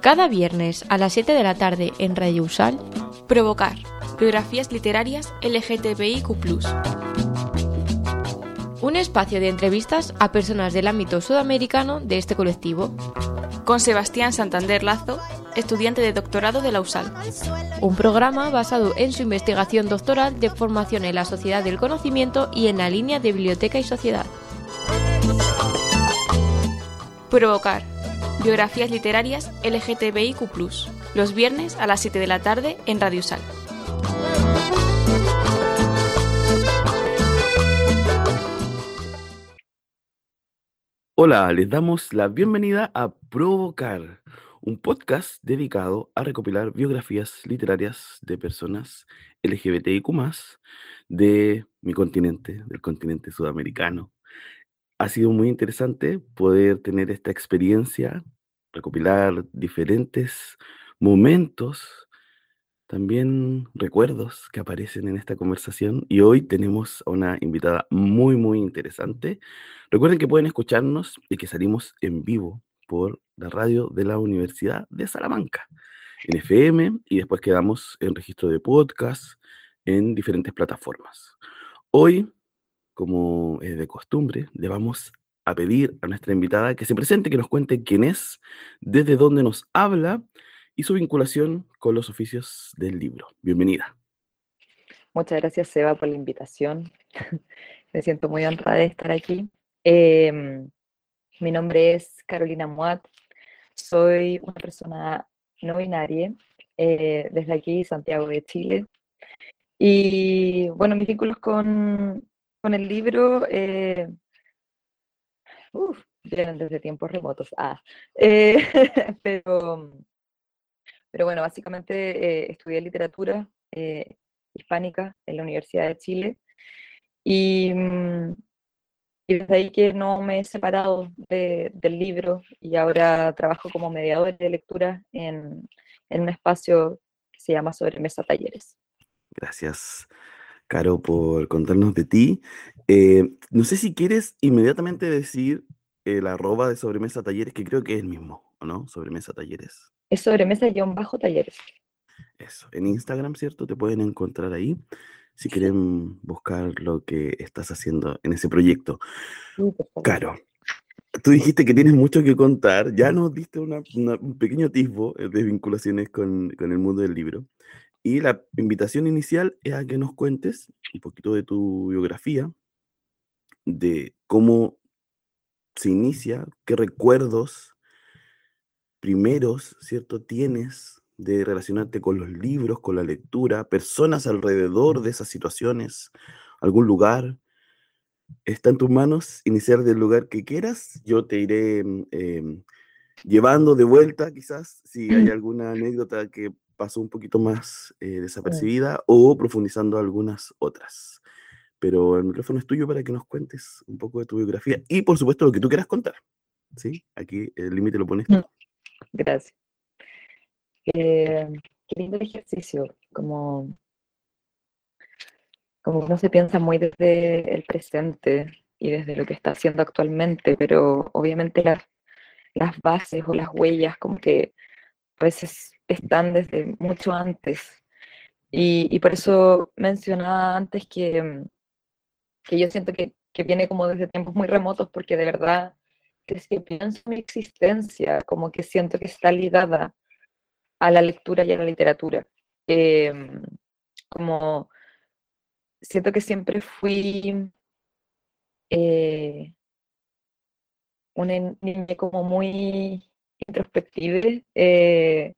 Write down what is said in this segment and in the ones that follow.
Cada viernes a las 7 de la tarde en Radio Usal, Provocar, biografías literarias LGTBIQ un espacio de entrevistas a personas del ámbito sudamericano de este colectivo. Con Sebastián Santander Lazo, estudiante de doctorado de la USAL. Un programa basado en su investigación doctoral de formación en la sociedad del conocimiento y en la línea de biblioteca y sociedad. Provocar. Biografías literarias LGTBIQ, los viernes a las 7 de la tarde en Radio USAL. Hola, les damos la bienvenida a Provocar, un podcast dedicado a recopilar biografías literarias de personas LGBTIQ de mi continente, del continente sudamericano. Ha sido muy interesante poder tener esta experiencia, recopilar diferentes momentos también recuerdos que aparecen en esta conversación y hoy tenemos a una invitada muy, muy interesante. Recuerden que pueden escucharnos y que salimos en vivo por la radio de la Universidad de Salamanca, en FM, y después quedamos en registro de podcast en diferentes plataformas. Hoy, como es de costumbre, le vamos a pedir a nuestra invitada que se presente, que nos cuente quién es, desde dónde nos habla y su vinculación con los oficios del libro. Bienvenida. Muchas gracias, Seba, por la invitación. Me siento muy honrada de estar aquí. Em, mi nombre es Carolina Muat. Soy una persona no binaria, eh, desde aquí, Santiago de Chile. Y bueno, mis vínculos con, con el libro eh, vienen desde tiempos remotos. Ah, eh, pero pero bueno, básicamente eh, estudié literatura eh, hispánica en la Universidad de Chile y, mm, y, desde ahí que no me he separado del libro y ahora trabajo como mediador de lectura en, en un espacio que se llama Sobremesa Talleres. Gracias. Caro, por contarnos de ti. Eh, no sé si quieres inmediatamente decir el arroba de Sobremesa Talleres, que creo que es el mismo, no? Sobremesa Talleres. Es sobremesa-talleres. Eso, en Instagram, ¿cierto? Te pueden encontrar ahí si quieren buscar lo que estás haciendo en ese proyecto. Caro, tú dijiste que tienes mucho que contar, ya nos diste un pequeño atisbo eh, de vinculaciones con, con el mundo del libro. Y la invitación inicial es a que nos cuentes un poquito de tu biografía, de cómo se inicia, qué recuerdos primeros, ¿cierto? Tienes de relacionarte con los libros, con la lectura, personas alrededor de esas situaciones, algún lugar. Está en tus manos iniciar del lugar que quieras. Yo te iré mm, em, llevando de vuelta, quizás, si hay alguna anécdota que pasó un poquito más eh, desapercibida o profundizando algunas otras. Pero el micrófono es tuyo para que nos cuentes un poco de tu biografía y, por supuesto, lo que tú quieras contar. ¿Sí? Aquí el límite lo pones tú. Mm. Gracias. qué lindo ejercicio, como, como uno se piensa muy desde el presente y desde lo que está haciendo actualmente, pero obviamente las, las bases o las huellas como que a veces están desde mucho antes. Y, por eso mencionaba antes que, que yo siento que, que viene como desde tiempos muy remotos, porque de verdad que pienso mi existencia, como que siento que está ligada a la lectura y a la literatura. Em, como siento que siempre fui eh, una niña como muy introspectiva. Eh,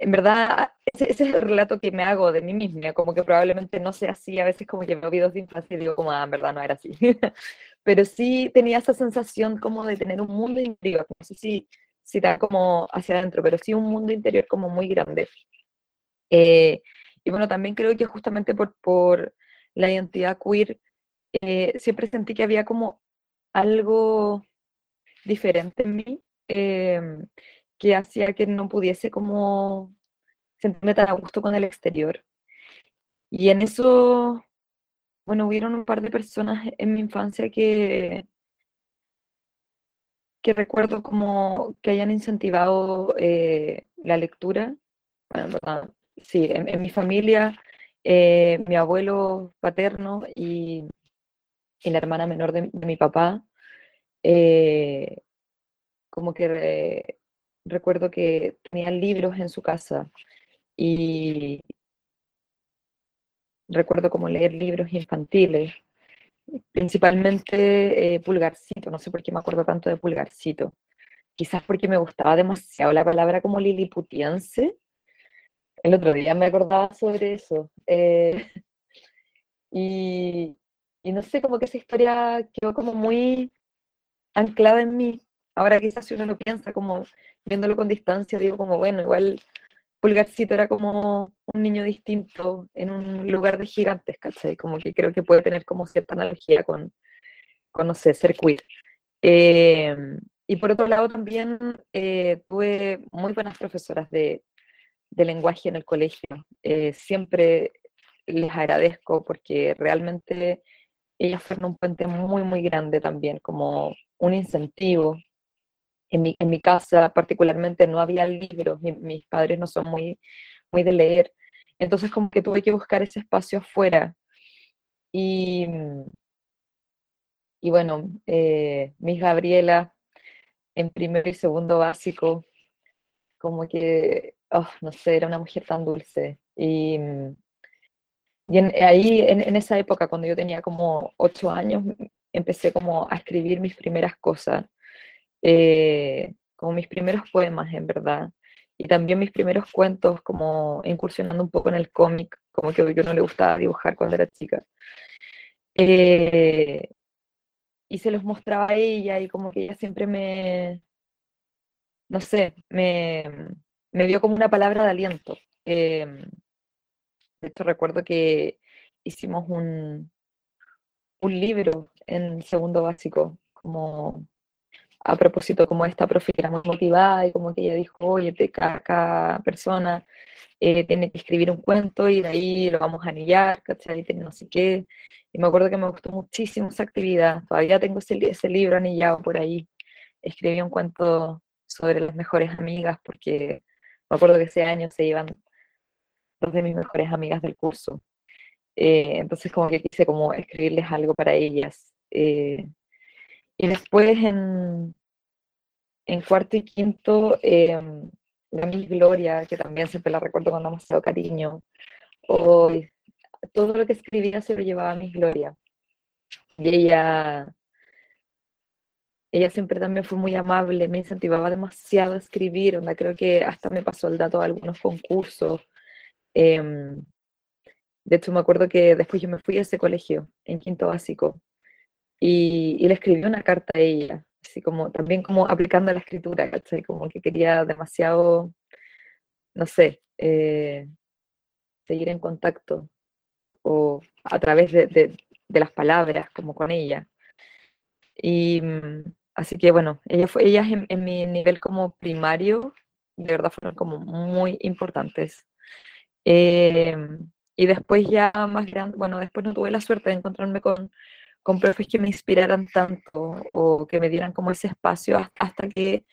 en verdad, ese, es el relato que me hago de mí misma, como que probablemente no sea así, a veces como que me videos de infancia y digo como, ah, en verdad no era así. pero sí tenía esa sensación como de tener un mundo interior, no sé si, si da como hacia adentro, pero sí un mundo interior como muy grande. Eh, y bueno, también creo que justamente por, por la identidad queer, eh, siempre sentí que había como algo diferente en mí, em, que hacía que no pudiese como sentirme tan a gusto con el exterior. Y en eso bueno, hubieron un par de personas en mi infancia que, que recuerdo como que hayan incentivado eh, la lectura. Sí, en, mi familia, eh, mi abuelo paterno y, la hermana menor de, mi papá, eh, como que recuerdo que tenían libros en su casa y recuerdo como leer libros infantiles principalmente eh, Pulgarcito, no sé por qué me acuerdo tanto de Pulgarcito. Quizás porque me gustaba demasiado la palabra como liliputiense. El otro día me acordaba sobre eso. Eh, y, y, no sé, como que esa historia quedó como muy anclada en mí. Ahora quizás si uno lo piensa como viéndolo con distancia, digo como, bueno, igual Pulgarcito era como un niño distinto en un lugar de gigantes, ¿cachai? Como que creo que puede tener como cierta analogía con, con no sé, ser queer. Em, y por otro lado también eh, tuve muy buenas profesoras de, de lenguaje en el colegio. Eh, siempre les agradezco porque realmente ellas fueron un puente muy, muy grande también, como un incentivo en mi, en mi casa particularmente no había libros, mis padres no son muy, muy de leer, entonces como que tuve que buscar ese espacio afuera. Y, y bueno, eh, mis Gabriela en primero y segundo básico, como que, oh, no sé, era una mujer tan dulce. Y, y ahí, en, en, esa época, cuando yo tenía como ocho años, empecé como a escribir mis primeras cosas. Eh, como mis primeros poemas, en verdad. Y también mis primeros cuentos, como incursionando un poco en el cómic, como que yo no le gustaba dibujar cuando era chica. Eh, y se los mostraba a ella y como que ella siempre me, no sé, me, me dio como una palabra de aliento. Eh, de hecho, recuerdo que hicimos un, un libro en segundo básico, como a propósito como esta profe era muy motivada y como que ella dijo, oye, cada, persona eh, tiene que escribir un cuento y de ahí lo vamos a anillar, ¿cachai? No sé qué. Y me acuerdo que me gustó muchísimo esa actividad. Todavía tengo ese, ese libro anillado por ahí. Escribí un cuento sobre las mejores amigas porque me acuerdo que ese año se iban dos de mis mejores amigas del curso. Eh, entonces como que quise como escribirles algo para ellas. Eh, y después en, en cuarto y quinto, eh, la Miss Gloria, que también siempre la recuerdo con demasiado cariño. O, todo lo que escribía se lo llevaba a Miss Gloria. Y ella, ella siempre también fue muy amable, me incentivaba demasiado a escribir, onda, creo que hasta me pasó el dato de algunos concursos. Em, de hecho, me acuerdo que después yo me fui a ese colegio, en quinto básico, y, le escribí una carta a ella, así como también como aplicando la escritura, ¿cachai? Como que quería demasiado, no sé, eh, seguir en contacto o a través de, las palabras, como con ella. Y mm, así que bueno, ella fue, ellas en, mi nivel como primario, de verdad fueron como muy importantes. Em, y después ya más grande, bueno, después no tuve la suerte de encontrarme con con profes que me inspiraran tanto o que me dieran como ese espacio hasta que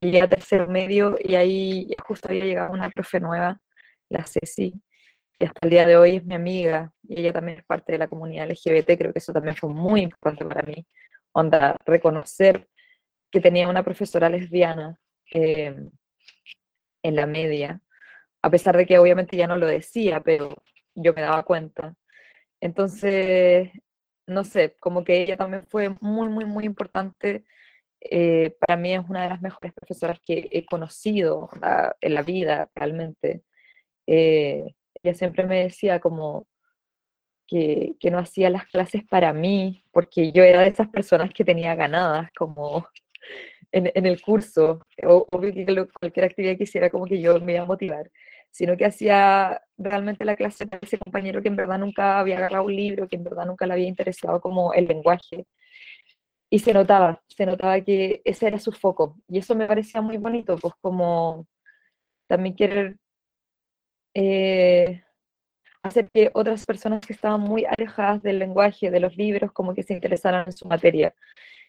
llegué a tercer medio y ahí justo había llegado una profe nueva, la Ceci, y hasta el día de hoy es mi amiga y ella también es parte de la comunidad LGBT, creo que eso también fue muy importante para mí, onda, reconocer que tenía una profesora lesbiana em, en la media, a pesar de que obviamente ya no lo decía, pero yo me daba cuenta. Entonces, no sé, como que ella también fue muy, muy, muy importante. Eh, para mí es una de las mejores profesoras que he conocido en la vida realmente. Eh, ella siempre me decía como que, que, no hacía las clases para mí, porque yo era de esas personas que tenía ganadas como en, en el curso, o, obvio que cualquier actividad que hiciera como que yo me iba a motivar sino que hacía realmente la clase de ese compañero que en verdad nunca había agarrado un libro, que en verdad nunca le había interesado como el lenguaje. Y se notaba, se notaba que ese era su foco. Y eso me parecía muy bonito, pues como también querer eh, hacer que otras personas que estaban muy alejadas del lenguaje, de los libros, como que se interesaran en su materia.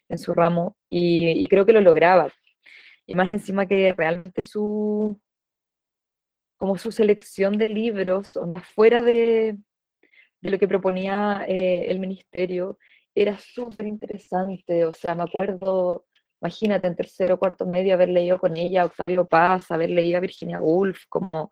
en su ramo y, creo que lo lograba. Y más encima que realmente su, como su selección de libros, fuera de, lo que proponía eh, el ministerio, era súper interesante. O sea, me acuerdo, imagínate, en tercero cuarto medio haber leído con ella Octavio Paz, haber leído a Virginia Woolf, como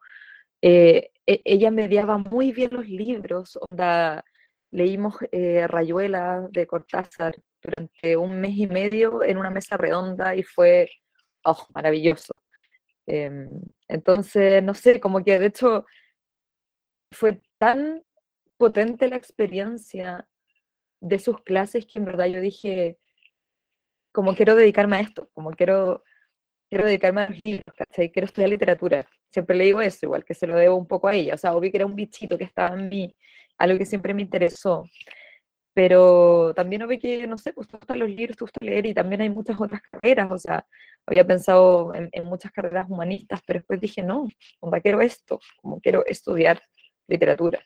eh, e, ella mediaba muy bien los libros, onda, leímos eh, Rayuela de Cortázar durante un mes y medio en una mesa redonda y fue oh, maravilloso. Em, entonces, no sé, como que de hecho fue tan potente la experiencia de sus clases que en verdad yo dije, como quiero dedicarme a esto, como quiero, quiero dedicarme a los libros, Quiero estudiar literatura. Siempre le digo eso, igual que se lo debo un poco a ella. O sea, obvio que era un bichito que estaba en mí, algo que siempre me interesó. Pero también obvio que, no sé, pues te gustan los libros, te gusta leer y también hay muchas otras carreras. O sea, había pensado en, muchas carreras humanistas, pero después dije, no, onda, quiero esto, como quiero estudiar literatura.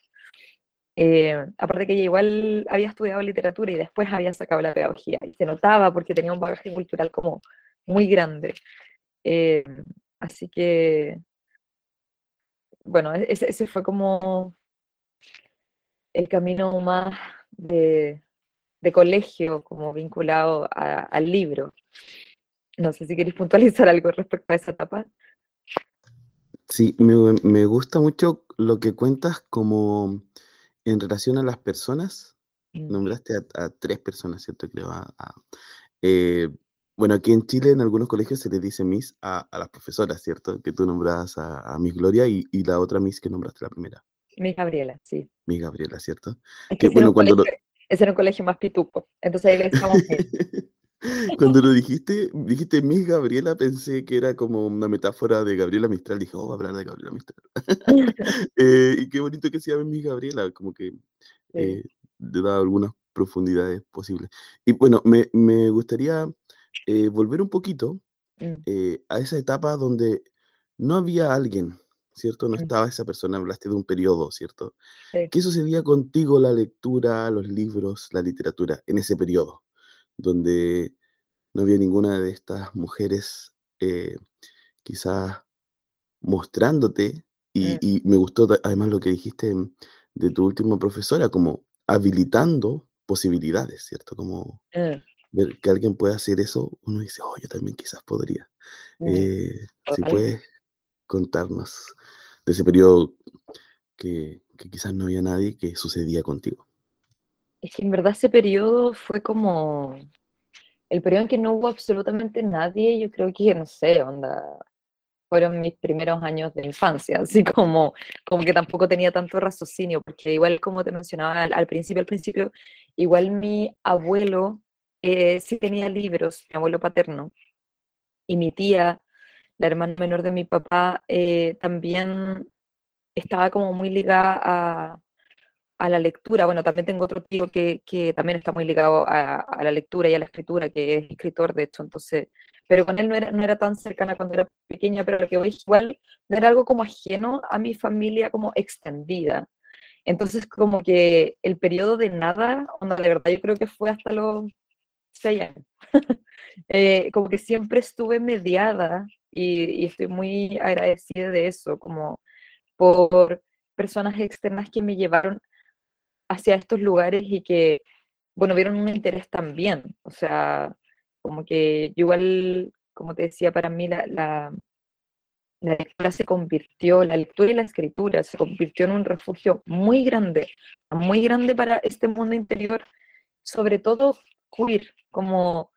Eh, aparte que igual había estudiado literatura y después había sacado la pedagogía y se notaba porque tenía un bagaje cultural como muy grande. Eh, así que, bueno, e-, ese, fue como el camino más de, de colegio, como vinculado al libro. No sé si queréis puntualizar algo respecto a esa etapa. Sí, me, me gusta mucho lo que cuentas como en relación a las personas, mm. nombraste a, tres personas, ¿cierto? Creo. Eh, bueno, aquí en Chile en algunos colegios se le dice Miss a, las profesoras, ¿cierto? Que tú nombras a, Miss Gloria y, la otra Miss que nombraste la primera. Miss Gabriela, sí. Miss Gabriela, ¿cierto? que, bueno, cuando ese era un colegio más pituco, entonces ahí le estamos Cuando lo dijiste, dijiste Miss Gabriela, pensé que era como una metáfora de Gabriela Mistral. Dije, oh, va a hablar de Gabriela Mistral. Eh, y qué bonito que se llame Miss Gabriela, como que eh, le da algunas profundidades posibles. Y bueno, me, me gustaría eh, volver un poquito mm. a esa etapa donde no había alguien, ¿cierto? No mm. estaba esa persona, hablaste de un periodo, ¿cierto? ¿Qué sucedía contigo la lectura, los libros, la literatura en ese periodo? donde no había ninguna de estas mujeres eh, quizás mostrándote, mm. y, me gustó además lo que dijiste de tu última profesora, como habilitando posibilidades, ¿cierto? Como mm. ver que alguien pueda hacer eso, uno dice, oh, yo también quizás podría. Mm. Eh, si puedes contarnos de ese periodo que, que quizás no había nadie que sucedía contigo. Es que en verdad ese periodo fue como el periodo en que no hubo absolutamente nadie, yo creo que, no sé, onda, fueron mis primeros años de infancia, así como, como que tampoco tenía tanto raciocinio, porque igual como te mencionaba al, principio, al principio, igual mi abuelo eh, sí tenía libros, mi abuelo paterno, y mi tía, la hermana menor de mi papá, eh, también estaba como muy ligada a, a la lectura. Bueno, también tengo otro tío que, que también está muy ligado a, a, la lectura y a la escritura, que es escritor, de hecho, entonces, pero con él no era, no era tan cercana cuando era pequeña, pero lo que hoy igual no era algo como ajeno a mi familia como extendida. Entonces, como que el periodo de nada, onda, de verdad, yo creo que fue hasta los seis años. Eh, como que siempre estuve mediada y, y estoy muy agradecida de eso, como por personas externas que me llevaron hacia estos lugares y que, bueno, vieron un interés también. O sea, como que igual, como te decía, para mí la, la, lectura se convirtió, la lectura y la escritura se convirtió en un refugio muy grande, muy grande para este mundo interior, sobre todo queer, como,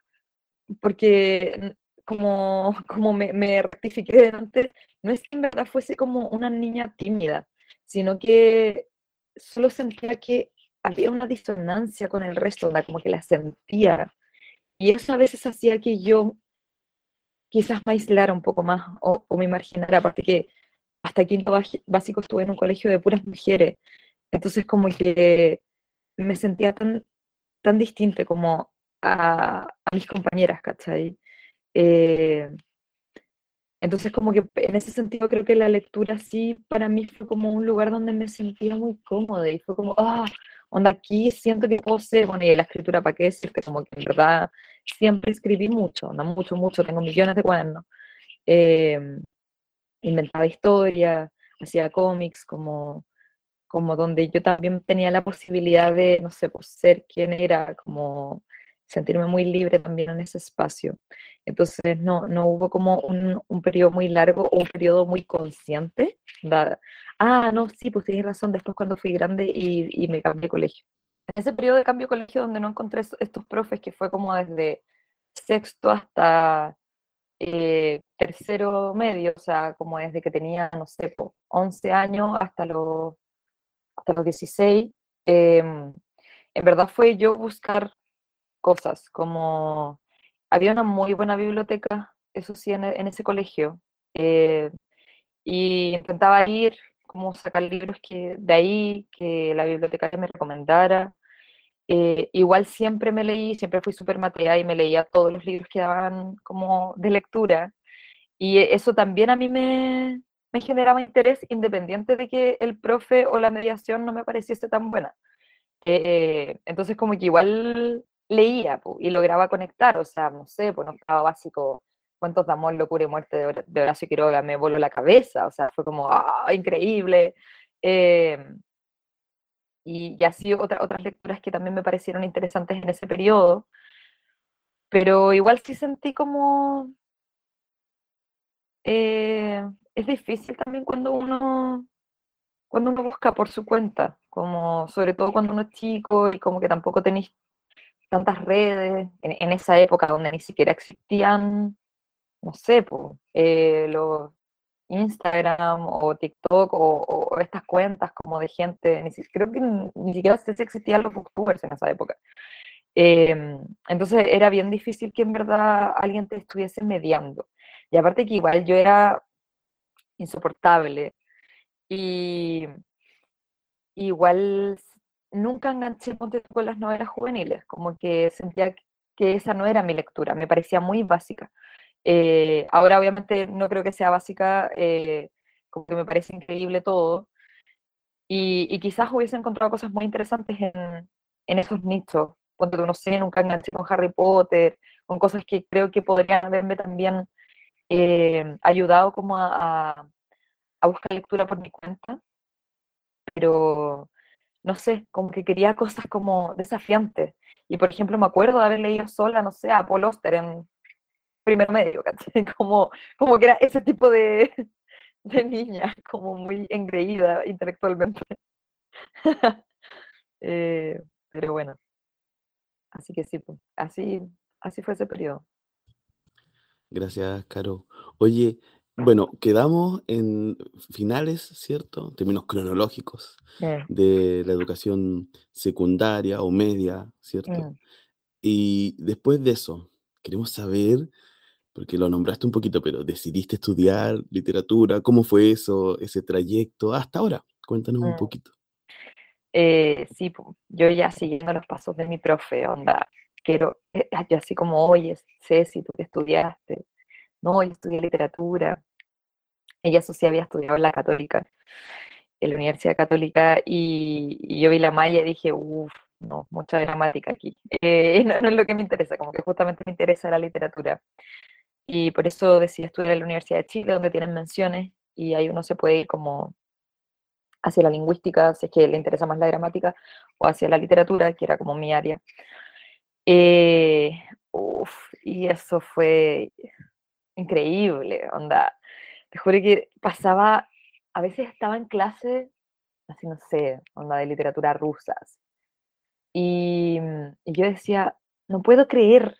porque como, como me, me rectifiqué delante, no es que en verdad fuese como una niña tímida, sino que solo sentía que había una disonancia con el resto, como que la sentía. Y eso a veces hacía que yo quizás me aislara un poco más o, me marginara, aparte que hasta quinto básico estuve en un colegio de puras mujeres. Entonces como que me sentía tan, tan distinta como a, a mis compañeras, ¿cachai? Eh, entonces, como que en ese sentido creo que la lectura sí para mí fue como un lugar donde me sentía muy cómoda y fue como, ah, onda, aquí siento que puedo ser, bueno, y la escritura, ¿para qué decirte? Como que en verdad siempre escribí mucho, onda, mucho, mucho, tengo millones de cuadernos. Em, inventaba historias, hacía cómics, como, como donde yo también tenía la posibilidad de, no sé, pues, ser quien era, como sentirme muy libre también en ese espacio. Entonces no, no hubo como un, un periodo muy largo o un periodo muy consciente. ah, no, sí, pues tienes razón, después cuando fui grande y, y, me cambié de colegio. En ese periodo de cambio de colegio donde no encontré estos profes, que fue como desde sexto hasta eh, tercero medio, o sea, como desde que tenía, no sé, 11 años hasta los, hasta los 16, em, en verdad fue yo buscar cosas, como había una muy buena biblioteca, eso sí, en, e, ese colegio, eh, y intentaba ir, como sacar libros que de ahí, que la bibliotecaria me recomendara. Eh, igual siempre me leí, siempre fui súper matea y me leía todos los libros que daban como de lectura. Y eso también a mí me, me generaba interés independiente de que el profe o la mediación no me pareciese tan buena. Eh, entonces como que igual leía y lograba conectar, o sea, no sé, pues no estaba básico, cuentos de amor, locura y muerte de, de Horacio Quiroga, me voló la cabeza, o sea, fue como, ¡ah, increíble! Em, y, y, así otra, otras lecturas que también me parecieron interesantes en ese periodo, pero igual sí sentí como... Eh, es difícil también cuando uno cuando uno busca por su cuenta, como sobre todo cuando uno es chico y como que tampoco tenéis tantas redes, en, esa época donde ni siquiera existían, no sé, eh, los Instagram o TikTok o, estas cuentas como de gente, ni, creo que ni, siquiera sé si existían los booktubers en esa época. Em, entonces era bien difícil que en verdad alguien te estuviese mediando. Y aparte que igual yo era insoportable y igual nunca enganché con las novelas juveniles, como que sentía que esa no era mi lectura, me parecía muy básica. Eh, ahora obviamente no creo que sea básica, eh, como que me parece increíble todo, y, quizás hubiese encontrado cosas muy interesantes en, en esos nichos, cuando no sé, nunca enganché con Harry Potter, con cosas que creo que podrían haberme también eh, ayudado como a, a buscar lectura por mi cuenta, pero no sé, como que quería cosas como desafiantes. Y por ejemplo, me acuerdo de haber leído sola, no sé, a Paul Oster en primer medio, Como, como que era ese tipo de, de niña, como muy engreída intelectualmente. Eh, pero bueno, así que sí, pues, así, así fue ese periodo. Gracias, Caro. Oye, bueno, quedamos en finales, ¿cierto? Términos cronológicos de la educación secundaria o media, ¿cierto? Mm. Y después de eso, queremos saber, porque lo nombraste un poquito, pero decidiste estudiar literatura, ¿cómo fue eso, ese trayecto hasta ahora? Cuéntanos un mm. poquito. Eh, sí, yo ya siguiendo los pasos de mi profe, onda, quiero, eh, yo así como, oye, Ceci, tú que estudiaste, no, yo estudié literatura. Ella eso sí había estudiado en la católica, en la Universidad Católica, y, yo vi la malla y dije, uff, no, mucha gramática aquí. Eh, no, es lo que me interesa, como que justamente me interesa la literatura. Y por eso decidí estudiar en la Universidad de Chile, donde tienen menciones, y ahí uno se puede ir como hacia la lingüística, si es que le interesa más la gramática, o hacia la literatura, que era como mi área. Eh, y eso fue increíble, onda. Te juro que pasaba, a veces estaba en clase, así no sé, onda de literatura rusas. Y, y yo decía, no puedo creer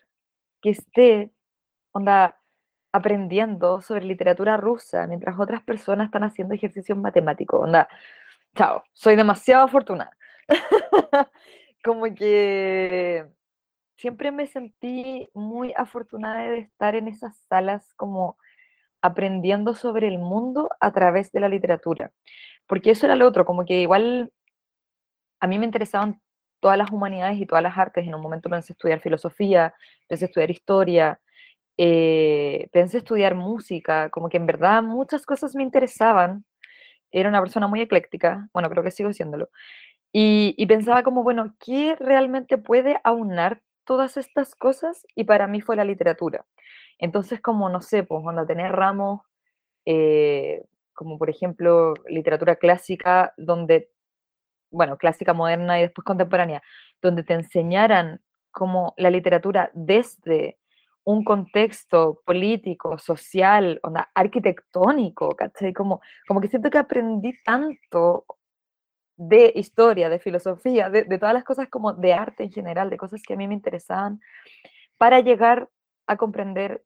que esté, onda, aprendiendo sobre literatura rusa mientras otras personas están haciendo ejercicios matemáticos. Onda, chao, soy demasiado afortunada. Como que siempre me sentí muy afortunada de estar en esas salas como aprendiendo sobre el mundo a través de la literatura. Porque eso era lo otro, como que igual a mí me interesaban todas las humanidades y todas las artes. En un momento pensé estudiar filosofía, pensé estudiar historia, eh, pensé estudiar música, como que en verdad muchas cosas me interesaban. Era una persona muy ecléctica, bueno, creo que sigo siéndolo. Y, pensaba como, bueno, ¿qué realmente puede aunar todas estas cosas? Y para mí fue la literatura. Entonces, como, no sé, pues cuando tener ramos, eh, como por ejemplo literatura clásica, donde, bueno, clásica moderna y después contemporánea, donde te enseñaran como la literatura desde un contexto político, social, onda, arquitectónico, ¿cachai? Como, como que siento que aprendí tanto de historia, de filosofía, de, todas las cosas como de arte en general, de cosas que a mí me interesaban, para llegar a comprender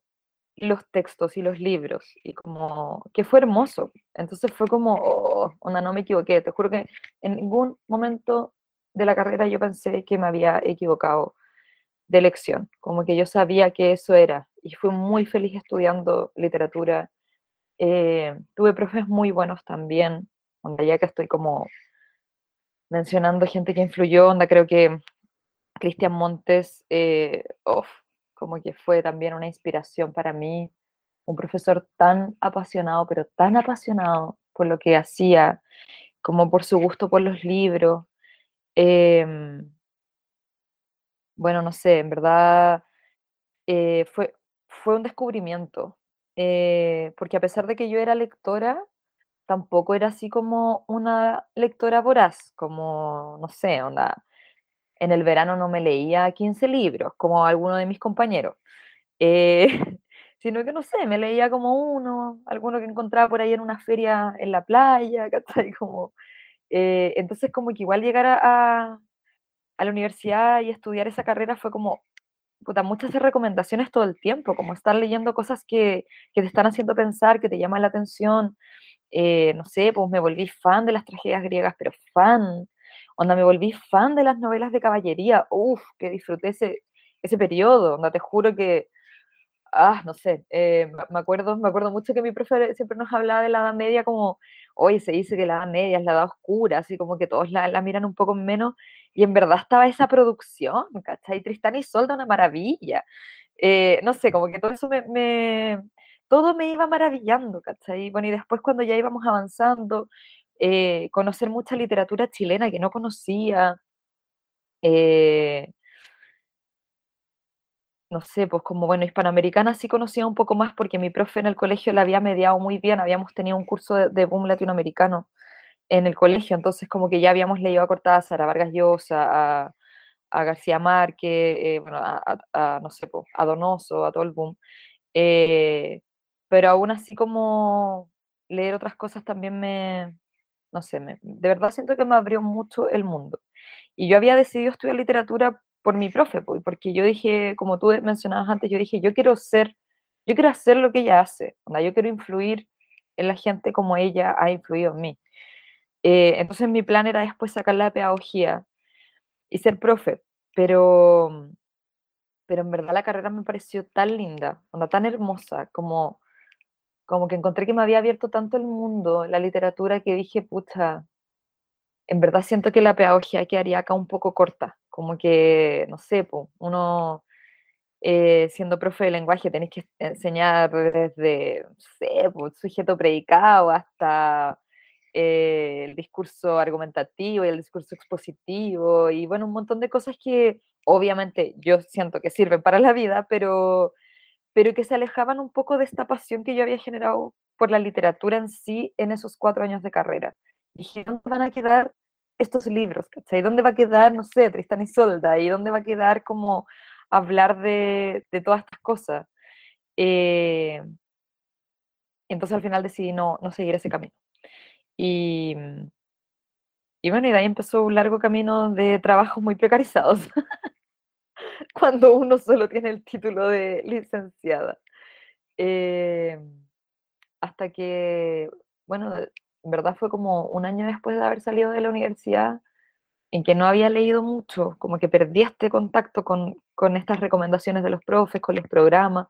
los textos y los libros, y como que fue hermoso. Entonces fue como, oh, onda, no me equivoqué, te juro que en ningún momento de la carrera yo pensé que me había equivocado de lección, como que yo sabía que eso era, y fui muy feliz estudiando literatura. Eh, tuve profes muy buenos también, donde ya que estoy como mencionando gente que influyó, onda creo que Cristian Montes, eh, como que fue también una inspiración para mí, un profesor tan apasionado, pero tan apasionado por lo que hacía, como por su gusto por los libros. Em, bueno, no sé, en verdad eh, fue, fue un descubrimiento, eh, porque a pesar de que yo era lectora, tampoco era así como una lectora voraz, como, no sé, onda, en el verano no me leía 15 libros, como alguno de mis compañeros, eh, sino que, no sé, me leía como uno, alguno que encontraba por ahí en una feria en la playa. Como, eh, entonces, como que igual llegar a, a la universidad y estudiar esa carrera fue como, puta, muchas recomendaciones todo el tiempo, como estar leyendo cosas que, que te están haciendo pensar, que te llaman la atención, eh, no sé, pues me volví fan de las tragedias griegas, pero fan, onda me volví fan de las novelas de caballería, uff, que disfruté ese, ese periodo, onda te juro que, ah, no sé, eh, me, acuerdo, me acuerdo mucho que mi profe siempre nos hablaba de la Edad Media como, hoy se dice que la Edad Media es la Edad Oscura, así como que todos la, la miran un poco menos, y en verdad estaba esa producción, ¿cachai? Tristán y Solda, una maravilla. Eh, no sé, como que todo eso me, todo me iba maravillando, ¿cachai? Bueno, y después cuando ya íbamos avanzando, eh, conocer mucha literatura chilena que no conocía, eh, no sé, pues como, bueno, hispanoamericana sí conocía un poco más porque mi profe en el colegio la había mediado muy bien, habíamos tenido un curso de, boom latinoamericano en el colegio, entonces como que ya habíamos leído a Cortázar, a Vargas Llosa, a, García Márquez, eh, bueno, a, no sé, pues, a Donoso, a todo el boom pero aún así como leer otras cosas también me, no sé, me, de verdad siento que me abrió mucho el mundo. Y yo había decidido estudiar literatura por mi profe, porque yo dije, como tú mencionabas antes, yo dije, yo quiero ser, yo quiero hacer lo que ella hace, yo quiero influir en la gente como ella ha influido en mí. Eh, entonces mi plan era después sacar la pedagogía y ser profe, pero, pero en verdad la carrera me pareció tan linda, onda, tan hermosa, como como que encontré que me había abierto tanto el mundo, la literatura, que dije, pucha, en verdad siento que la pedagogía quedaría acá un poco corta, como que, no sé, uno eh, siendo profe de lenguaje tenés que enseñar desde, no sé, sujeto predicado hasta eh, el discurso argumentativo y el discurso expositivo y bueno, un montón de cosas que obviamente yo siento que sirven para la vida, pero pero que se alejaban un poco de esta pasión que yo había generado por la literatura en sí en esos cuatro años de carrera. Dije, ¿dónde van a quedar estos libros? ¿cachai? ¿Dónde va a quedar, no sé, Tristan y Solda? ¿Y dónde va a quedar como hablar de, de todas estas cosas? Eh, entonces al final decidí no, no seguir ese camino. Y, y bueno, y de ahí empezó un largo camino de trabajos muy precarizados. cuando uno solo tiene el título de licenciada. Eh, hasta que, bueno, en verdad fue como un año después de haber salido de la universidad, en que no había leído mucho, como que perdí este contacto con, con estas recomendaciones de los profes, con los programas,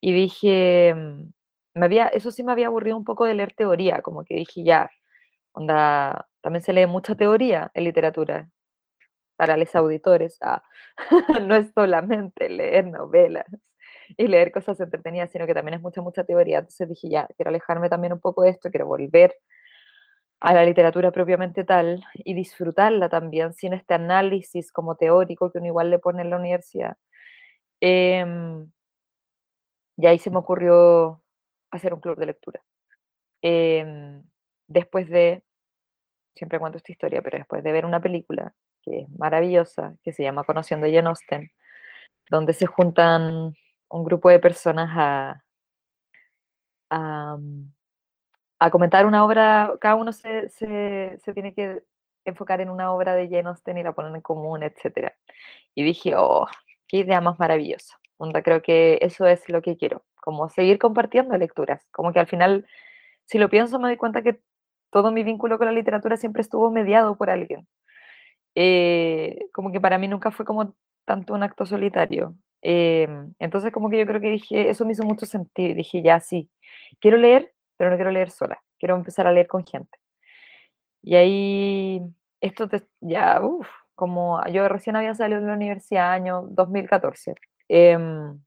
y dije, mm, me había, eso sí me había aburrido un poco de leer teoría, como que dije, ya, onda, también se lee mucha teoría en literatura, para los auditores, no es solamente leer novelas y leer cosas entretenidas, sino que también es mucha, mucha teoría. Entonces dije, ya, quiero alejarme también un poco de esto, quiero volver a la literatura propiamente tal y disfrutarla también sin este análisis como teórico que uno igual le pone en la universidad. Em, y ahí se me ocurrió hacer un club de lectura. Em, después de, siempre cuento esta historia, pero después de ver una película que es maravillosa, que se llama Conociendo a Jane donde se juntan un grupo de personas a, a, comentar una obra, cada uno se, se, se, tiene que enfocar en una obra de Jane y la ponen en común, etc. Y dije, oh, qué idea más maravillosa. Onda, creo que eso es lo que quiero, como seguir compartiendo lecturas, como que al final, si lo pienso, me doy cuenta que todo mi vínculo con la literatura siempre estuvo mediado por alguien. Eh, como que para mí nunca fue como tanto un acto solitario. Em, entonces como que yo creo que dije, eso me hizo mucho sentido. Dije, ya sí, quiero leer, pero no quiero leer sola. Quiero empezar a leer con gente. Y ahí, esto ya, uff, como yo recién había salido de la universidad año 2014. Em,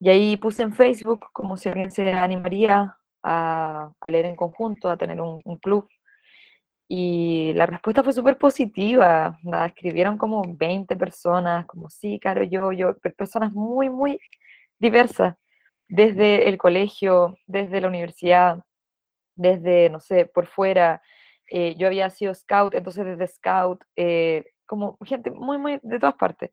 y ahí puse en Facebook como si alguien se animaría a, leer en conjunto, a tener un club. Y la respuesta fue súper positiva. La escribieron como 20 personas, como sí, claro, yo, yo, personas muy, muy diversas, desde el colegio, desde la universidad, desde, no sé, por fuera. Eh, yo había sido scout, entonces desde scout, eh, como gente muy, muy de todas partes.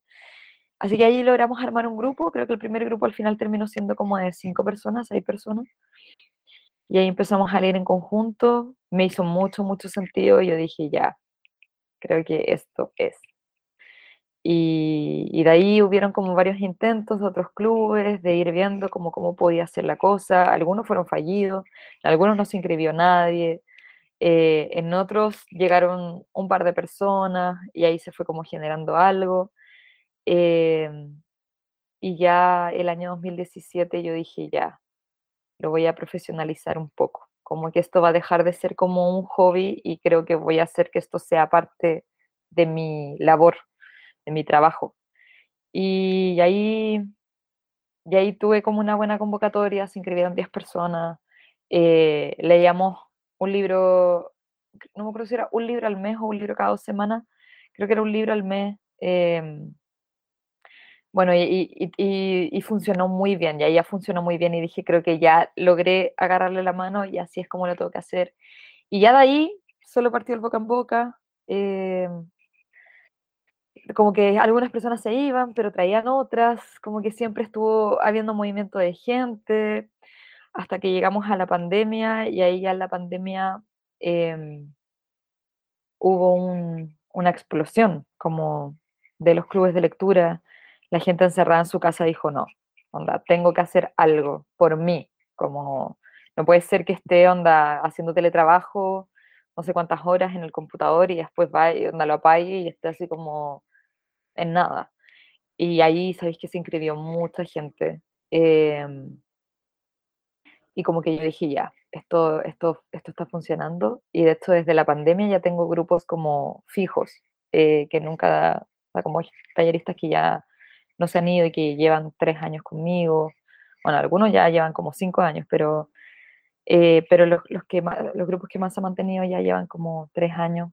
Así que ahí logramos armar un grupo, creo que el primer grupo al final terminó siendo como de cinco personas, seis personas. Y ahí empezamos a leer en conjunto, me hizo mucho, mucho sentido y yo dije, ya, creo que esto es. Y, de ahí hubieron como varios intentos de otros clubes, de ir viendo cómo, cómo podía ser la cosa. Algunos fueron fallidos, algunos no se inscribió nadie, eh, en otros llegaron un par de personas y ahí se fue como generando algo. Eh, y ya el año 2017 yo dije, ya, lo voy a profesionalizar un poco, como que esto va a dejar de ser como un hobby y creo que voy a hacer que esto sea parte de mi labor, de mi trabajo. Y ahí, y ahí tuve como una buena convocatoria, se inscribieron 10 personas, eh, leíamos un libro, no me acuerdo si era un libro al mes o un libro cada dos semanas, creo que era un libro al mes. Em, bueno, y, funcionó muy bien, ya, ya funcionó muy bien y dije, creo que ya logré agarrarle la mano y así es como lo tengo que hacer. Y ya de ahí solo partió el boca en boca. Eh, como que algunas personas se iban, pero traían otras, como que siempre estuvo habiendo movimiento de gente, hasta que llegamos a la pandemia y ahí ya en la pandemia em, hubo una explosión como de los clubes de lectura la gente encerrada en su casa dijo, no, onda, tengo que hacer algo por mí, como no puede ser que esté, onda, haciendo teletrabajo no sé cuántas horas en el computador y después va y onda, lo apague y esté así como en nada. Y ahí sabéis que se inscribió mucha gente. Em, y como que yo dije, ya, esto, esto, esto está funcionando. Y de hecho, desde la pandemia ya tengo grupos como fijos, eh, que nunca, como talleristas que ya no se han ido y que llevan tres años conmigo. Bueno, algunos ya llevan como cinco años, pero, eh, pero los, los, que los grupos que más han mantenido ya llevan como tres años.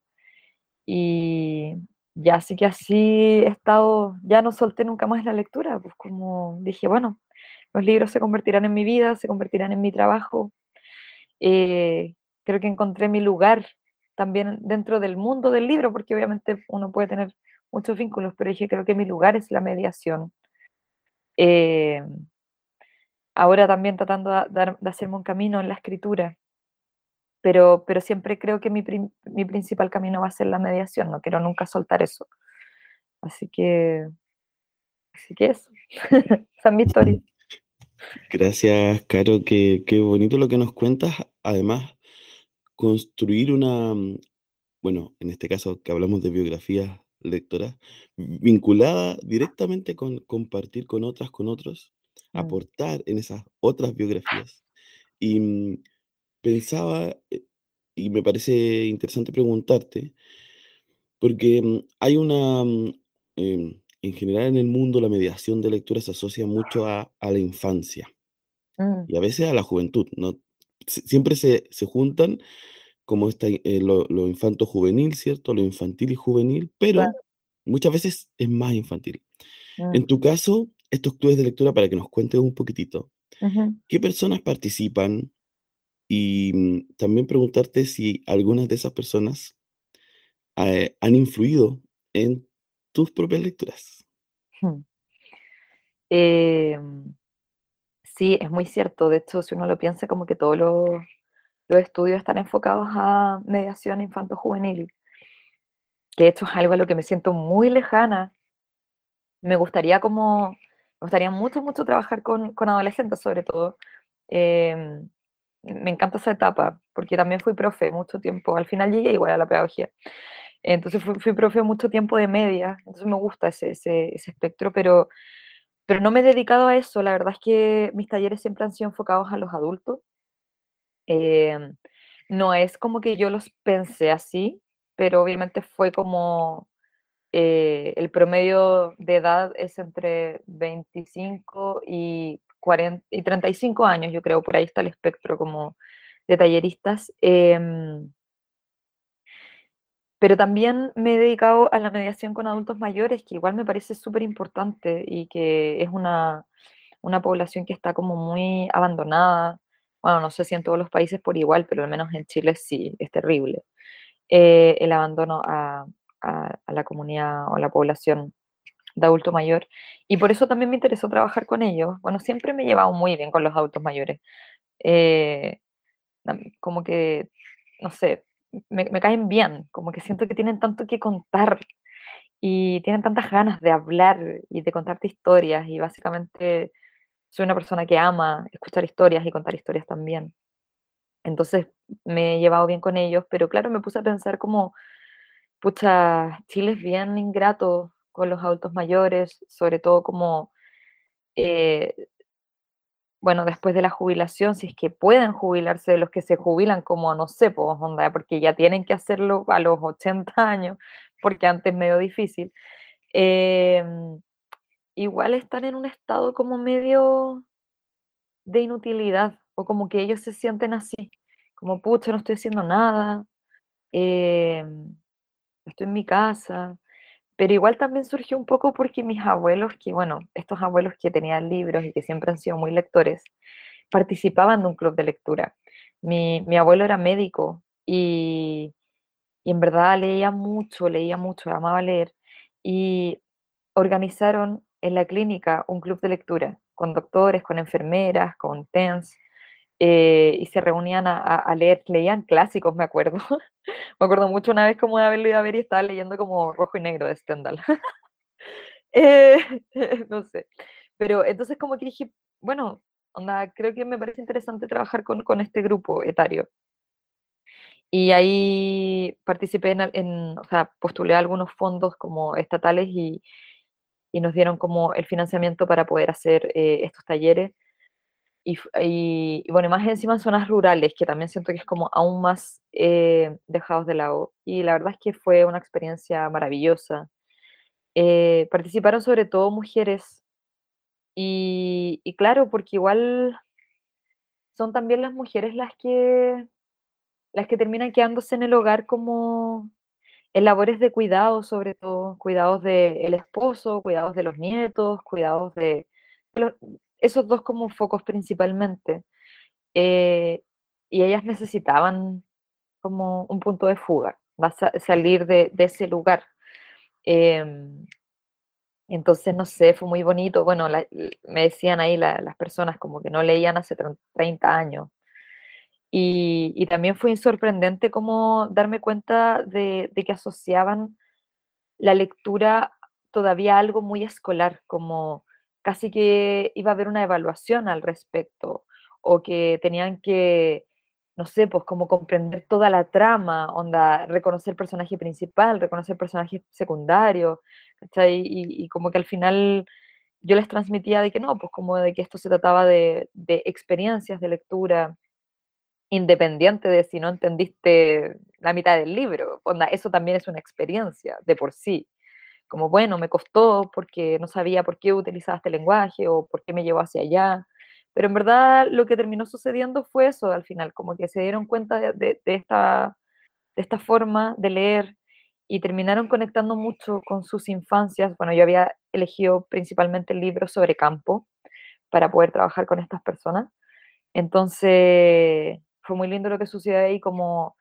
Y ya así que así he estado, ya no solté nunca más la lectura, pues como dije, bueno, los libros se convertirán en mi vida, se convertirán en mi trabajo. Eh, creo que encontré mi lugar también dentro del mundo del libro, porque obviamente uno puede tener muchos vínculos, pero dije, creo que mi lugar es la mediación. Eh, ahora también tratando de, hacerme un camino en la escritura, pero, pero siempre creo que mi, mi, principal camino va a ser la mediación, no quiero nunca soltar eso. Así que, así que eso, esa es mi historia. Gracias, Caro, qué, qué bonito lo que nos cuentas. Además, construir una, bueno, en este caso que hablamos de biografías lectora, vinculada directamente con compartir con otras, con otros, mm. aportar en esas otras biografías. Y mm, pensaba, eh, y me parece interesante preguntarte, porque mm, hay una, em, en general en el mundo la mediación de lectura se asocia mucho a, la infancia y a veces a la juventud, ¿no? siempre se, se juntan como está eh, lo, infanto juvenil, ¿cierto? Lo infantil y juvenil, pero muchas veces es más infantil. En mm. tu caso, estos clubes de lectura, para que nos cuentes un poquitito, ¿qué personas participan? Y mm, también preguntarte si algunas de esas personas eh, han influido en tus propias lecturas. Em, sí, es muy cierto. De hecho, si uno lo piensa, como que todos los, estudios están enfocados a mediación infanto-juvenil, que hecho es algo a lo que me siento muy lejana. Me gustaría como, gustaría mucho, mucho trabajar con, adolescentes sobre todo. Em, me encanta esa etapa, porque también fui profe mucho tiempo. Al final llegué igual a la pedagogía. Entonces fui, profe mucho tiempo de media, entonces me gusta ese, ese, ese espectro, pero pero no me he dedicado a eso, la verdad es que mis talleres siempre han sido enfocados a los adultos. Em, no es como que yo los pensé así, pero obviamente fue como eh, el promedio de edad es entre 25 y, 40, y 35 años, yo creo, por ahí está el espectro como de talleristas. Em, pero también me he dedicado a la mediación con adultos mayores, que igual me parece súper importante y que es una, una población que está como muy abandonada. Bueno, no sé si en todos los países por igual, pero al menos en Chile sí, es terrible. Eh, el abandono a, la comunidad o a la población de adulto mayor. Y por eso también me interesó trabajar con ellos. Bueno, siempre me he llevado muy bien con los adultos mayores. Eh, como que, no sé, me, caen bien, como que siento que tienen tanto que contar y tienen tantas ganas de hablar y de contarte historias y básicamente soy una persona que ama escuchar historias y contar historias también. Entonces me he llevado bien con ellos, pero claro, me puse a pensar como, pucha, Chile es bien ingrato con los adultos mayores, sobre todo como eh, bueno, después de la jubilación, si es que pueden jubilarse de los que se jubilan como, no sé, pues, onda, porque ya tienen que hacerlo a los 80 años, porque antes es medio difícil, em, igual están en un estado como medio de inutilidad, o como que ellos se sienten así, como, pucha, no estoy haciendo nada, em, estoy en mi casa, pero igual también surgió un poco porque mis abuelos, que bueno, estos abuelos que tenían libros y que siempre han sido muy lectores, participaban de un club de lectura. Mi, abuelo era médico y, en verdad leía mucho, leía mucho, amaba leer. Y organizaron en la clínica un club de lectura con doctores, con enfermeras, con TENS, eh, y se reunían a, leer, leían clásicos, me acuerdo. me acuerdo mucho una vez como de haberlo ido a ver y estaba leyendo como Rojo y Negro de Stendhal. Eh, no sé. Pero entonces como que dije, bueno, onda, creo que me parece interesante trabajar con, con este grupo etario. Y ahí participé en, en, o sea, postulé a algunos fondos como estatales y, y nos dieron como el financiamiento para poder hacer eh, estos talleres y, y, bueno, más encima en zonas rurales, que también siento que es como aún más eh, dejados de lado. Y la verdad es que fue una experiencia maravillosa. Eh, participaron sobre todo mujeres y, y, claro, porque igual son también las mujeres las que, las que terminan quedándose en el hogar como en labores de cuidado, sobre todo, cuidados del esposo, cuidados de los nietos, cuidados de, esos dos como focos principalmente. Eh, y ellas necesitaban como un punto de fuga, salir de, ese lugar. Em, entonces, no sé, fue muy bonito. Bueno, me decían ahí las personas como que no leían hace 30 años. Y, también fue sorprendente como darme cuenta de, que asociaban la lectura todavía algo muy escolar, como casi que iba a haber una evaluación al respecto o que tenían que, no sé, pues como comprender toda la trama, onda, reconocer personaje principal, reconocer personaje secundario. Y, como que al final yo les transmitía de que no, pues como de que esto se trataba de experiencias de lectura independiente de si no entendiste la mitad del libro, onda, eso también es una experiencia de por sí como, bueno, me costó porque no sabía por qué utilizaba este lenguaje o por qué me llevó hacia allá, Pero en verdad lo que terminó sucediendo fue eso al final, como que se dieron cuenta de, esta, de esta forma de leer y terminaron conectando mucho con sus infancias. Bueno, yo había elegido principalmente el libro sobre campo para poder trabajar con estas personas. Entonces, fue muy lindo lo que sucedió ahí, como,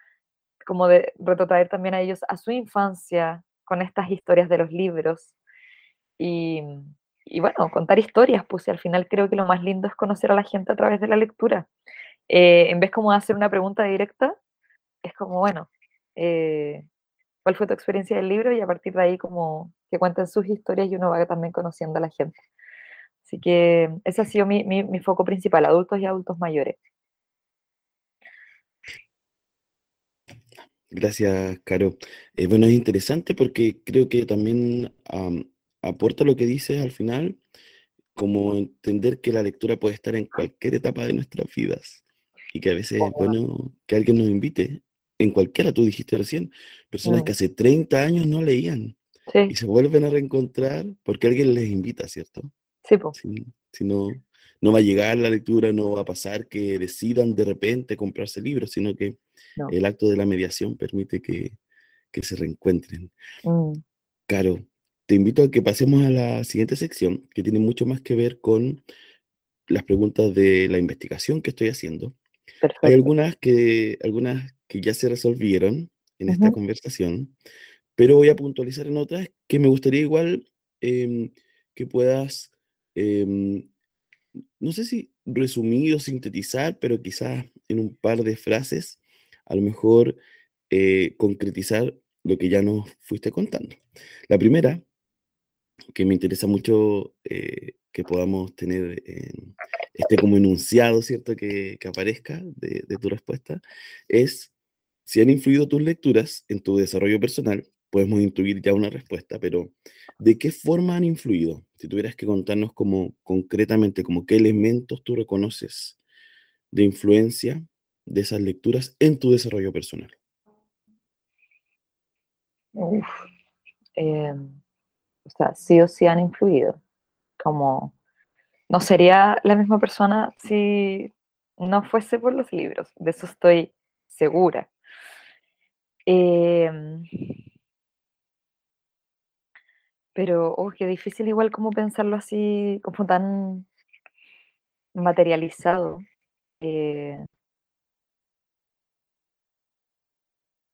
como de retrotraer también a ellos a su infancia con estas historias de los libros. Y, y bueno, contar historias, pues al final creo que lo más lindo es conocer a la gente a través de la lectura. Eh, en vez como de hacer una pregunta directa, es como, bueno, eh, ¿cuál fue tu experiencia del libro? Y a partir de ahí como que cuenten sus historias y uno va también conociendo a la gente. Así que ese ha sido mi, mi, foco principal, adultos y adultos mayores. Gracias, Caro. Eh, bueno, es interesante porque creo que también aporta lo que dices al final, como entender que la lectura puede estar en cualquier etapa de nuestras vidas y que a veces es bueno que alguien nos invite, en cualquiera, tú dijiste recién, personas que mm. hace 30 años no leían y se vuelven a reencontrar porque alguien les invita, ¿cierto? Sí, Si, no, no va a llegar la lectura, no va a pasar que decidan de repente comprarse libros, sino que el acto de la mediación permite que, se reencuentren. Mm. Caro, te invito a que pasemos a la siguiente sección, que tiene mucho más que ver con las preguntas de la investigación que estoy haciendo. Hay algunas que, algunas que ya se resolvieron en esta conversación, pero voy a puntualizar en otras que me gustaría igual em, que puedas, em, no sé si resumir o sintetizar, pero quizás en un par de frases, a lo mejor eh, concretizar lo que ya nos fuiste contando. La primera que me interesa mucho eh, que podamos tener este como enunciado, ¿cierto? Que, aparezca de, tu respuesta, es si han influido tus lecturas en tu desarrollo personal, podemos intuir ya una respuesta, pero ¿de qué forma han influido? Si tuvieras que contarnos como concretamente, como qué elementos tú reconoces de influencia de esas lecturas en tu desarrollo personal. Uf, em, o sea, sí o sí han influido. Como no sería la misma persona si no fuese por los libros, de eso estoy segura. Em, pero, oh, qué difícil igual como pensarlo así, como tan materializado. Eh,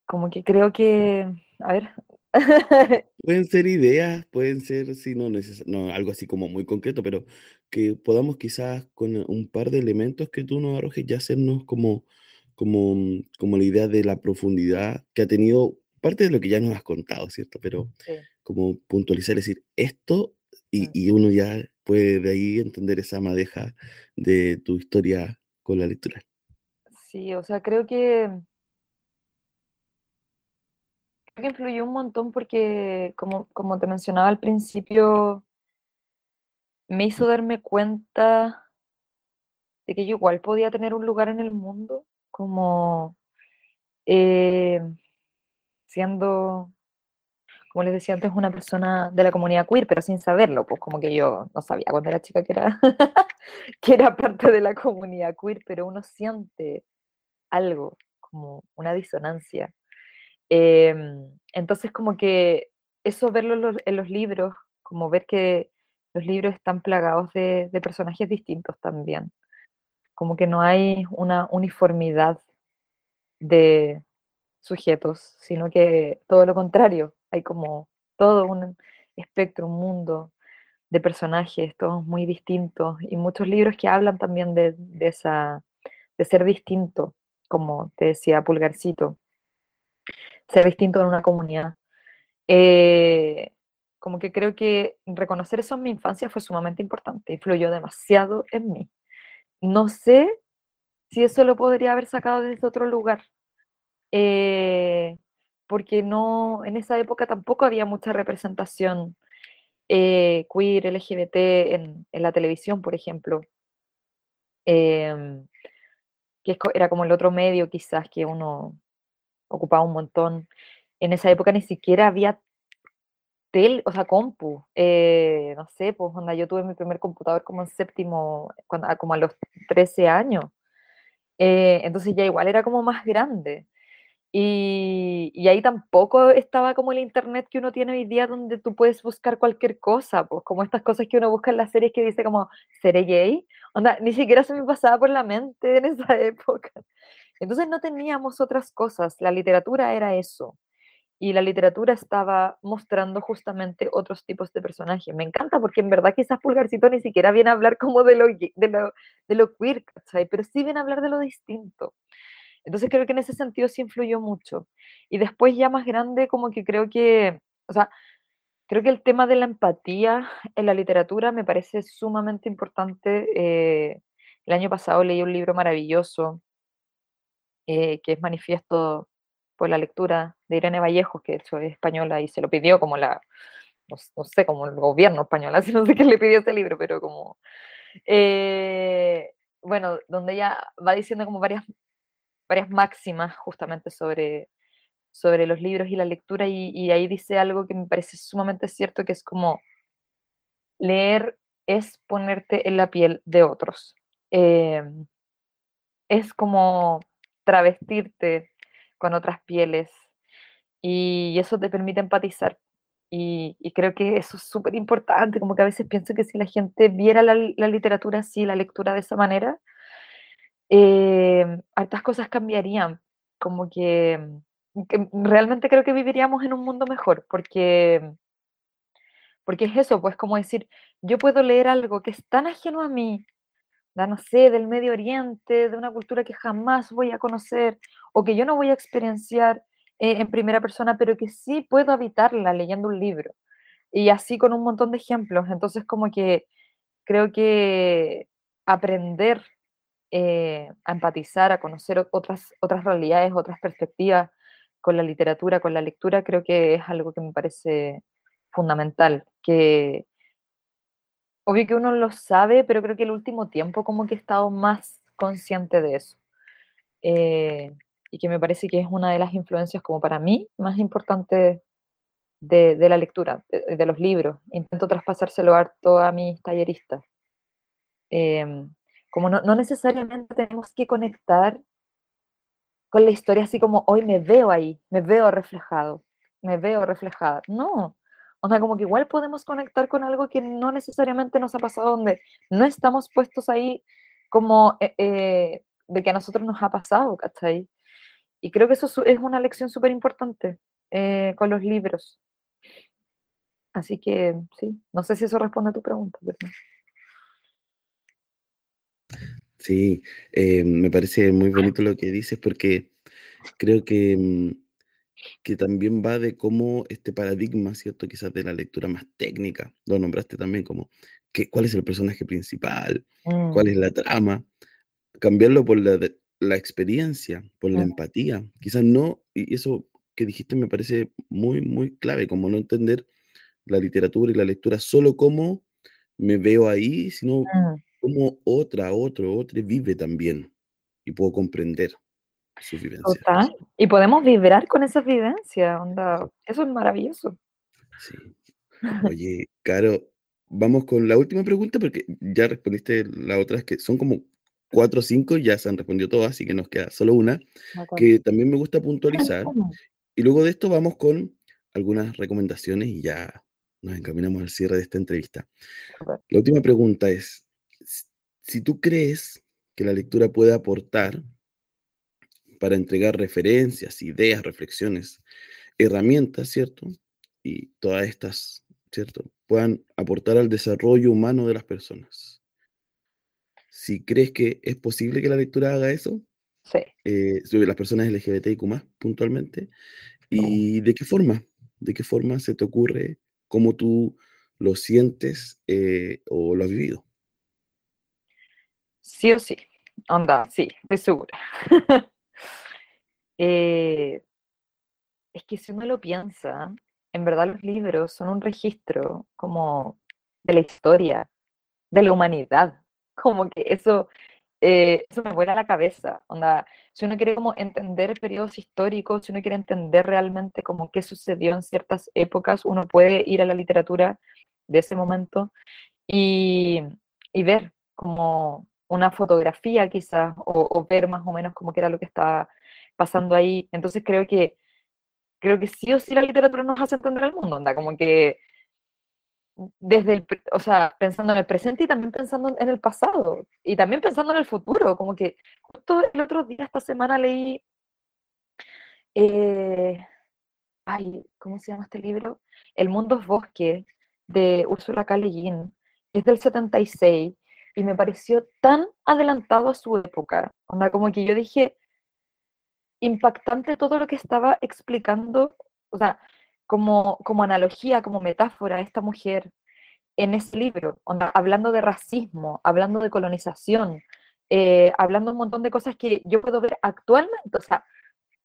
como que creo que, a ver, Pueden ser ideas, pueden ser, sí, no, no algo así como muy concreto, pero que podamos quizás con un par de elementos que tú nos arrojes ya hacernos como, como, mm, como la idea de la profundidad que ha tenido parte de lo que ya nos has contado, ¿cierto? Pero como puntualizar, decir esto y, mm. y uno ya puede de ahí entender esa madeja de tu historia con la lectura. Sí, o sea, creo que que influyó un montón porque, como, como te mencionaba al principio, me hizo darme cuenta de que yo igual podía tener un lugar en el mundo, como eh, siendo, como les decía antes, una persona de la comunidad queer, pero sin saberlo, pues como que yo no sabía cuando era chica que era, que era parte de la comunidad queer, pero uno siente algo, como una disonancia Em, entonces, como que eso verlo en los, libros, como ver que los libros están plagados de, personajes distintos también. Como que no hay una uniformidad de sujetos, sino que todo lo contrario, hay como todo un espectro, un mundo de personajes, todos muy distintos, y muchos libros que hablan también de, de esa, de ser distinto, como te decía Pulgarcito ser distinto en una comunidad. Eh, como que creo que reconocer eso en mi infancia fue sumamente importante, influyó demasiado en mí. No sé si eso lo podría haber sacado desde otro lugar, eh, porque no, en esa época tampoco había mucha representación eh, queer, LGBT en, la televisión, por ejemplo, em, que era como el otro medio quizás que uno ocupaba un montón. En esa época ni siquiera había tel, o sea, compu, eh, no sé, pues onda, yo tuve mi primer computador como en séptimo, cuando, como a los 13 años, eh, entonces ya igual era como más grande. Y, y, ahí tampoco estaba como el internet que uno tiene hoy día donde tú puedes buscar cualquier cosa, pues como estas cosas que uno busca en las series que dice como, ¿seré gay? Onda, ni siquiera se me pasaba por la mente en esa época. Entonces no teníamos otras cosas, la literatura era eso. Y la literatura estaba mostrando justamente otros tipos de personajes. Me encanta porque en verdad quizás Pulgarcito ni siquiera viene a hablar como de lo, de lo, de lo queer, ¿sabes? pero sí viene a hablar de lo distinto. Entonces creo que en ese sentido sí influyó mucho. Y después ya más grande, como que creo que, o sea, creo que el tema de la empatía en la literatura me parece sumamente importante. Eh, el año pasado leí un libro maravilloso eh, que es Manifiesto por la lectura de Irene Vallejos, que de hecho es española y se lo pidió como la, no, sé, como el gobierno español, así no sé quién le pidió ese libro, pero como, eh, bueno, donde ella va diciendo como varias varias máximas justamente sobre, sobre los libros y la lectura y, ahí dice algo que me parece sumamente cierto, que es como leer es ponerte en la piel de otros. Em, es como travestirte con otras pieles y eso te permite empatizar. Y, creo que eso es súper importante, como que a veces pienso que si la gente viera la, la literatura así, la lectura de esa manera, eh, hartas cosas cambiarían, como que, realmente creo que viviríamos en un mundo mejor, porque, porque es eso, pues como decir, yo puedo leer algo que es tan ajeno a mí, no sé, del Medio Oriente, de una cultura que jamás voy a conocer o que yo no voy a experienciar eh, en primera persona, pero que sí puedo habitarla leyendo un libro. Y así con un montón de ejemplos. Entonces, como que creo que aprender eh, a empatizar, a conocer otras, otras realidades, otras perspectivas con la literatura, con la lectura, creo que es algo que me parece fundamental, que obvio que uno lo sabe, pero creo que el último tiempo como que he estado más consciente de eso. Eh, y que me parece que es una de las influencias como para mí más importantes de, de, la lectura, de, los libros. Intento traspasárselo harto a mis talleristas. Eh, como no, necesariamente tenemos que conectar con la historia así como hoy me veo ahí, me veo reflejado, me veo reflejada. No, o sea, como que igual podemos conectar con algo que no necesariamente nos ha pasado, donde no estamos puestos ahí como eh, eh, de que a nosotros nos ha pasado, ¿cachai? Y creo que eso es una lección súper importante eh, con los libros. Así que sí, no sé si eso responde a tu pregunta. Sí, eh, me parece muy bonito lo que dices porque creo que, mm, que también va de cómo este paradigma, ¿cierto? Quizás de la lectura más técnica, lo nombraste también como que, cuál es el personaje principal, cuál mm. es la trama, cambiarlo por la, la experiencia, por la empatía, quizás no, y eso que dijiste me parece muy, muy clave, como no entender la literatura y la lectura solo como me veo ahí, sino mm como otra, otro, otro vive también y puedo comprender su vivencia. Total. Y podemos vibrar con esa vivencia, onda. Eso es maravilloso. Sí. Oye, Caro, vamos con la última pregunta porque ya respondiste la otra, que son como cuatro o cinco, ya se han respondido todas, así que nos queda solo una, que también me gusta puntualizar. Y luego de esto vamos con algunas recomendaciones y ya nos encaminamos al cierre de esta entrevista. La última pregunta es, si tú crees que la lectura puede aportar para entregar referencias, ideas, reflexiones, herramientas, ¿cierto? Y todas estas, ¿cierto? Puedan aportar al desarrollo humano de las personas. Si crees que es posible que la lectura haga eso, sí. Eh, sobre las personas LGBTIQ puntualmente, ¿y de qué forma? ¿De qué forma se te ocurre? ¿Cómo tú lo sientes eh, o lo has vivido? Sí o sí. Onda, sí, estoy segura. Eh, es que si uno lo piensa, en verdad los libros son un registro como de la historia, de la humanidad. Como que eso eh, eso me vuela la cabeza. Onda, si uno quiere como entender periodos históricos, si uno quiere entender realmente como qué sucedió en ciertas épocas, uno puede ir a la literatura de ese momento y, y ver como una fotografía quizás, o, ver más o menos como que era lo que estaba pasando ahí. Entonces creo que, creo que sí o sí la literatura nos hace entender el mundo, onda, como que desde el, o sea, pensando en el presente y también pensando en el pasado y también pensando en el futuro, como que justo el otro día, esta semana leí, eh, ay, ¿cómo se llama este libro? El mundo es bosque, de Ursula K. Le Guin, es del 76 y me pareció tan adelantado a su época, como que yo dije, impactante todo lo que estaba explicando, o sea, como, como analogía, como metáfora, esta mujer en ese libro, hablando de racismo, hablando de colonización, eh, hablando un montón de cosas que yo puedo ver actualmente, o sea,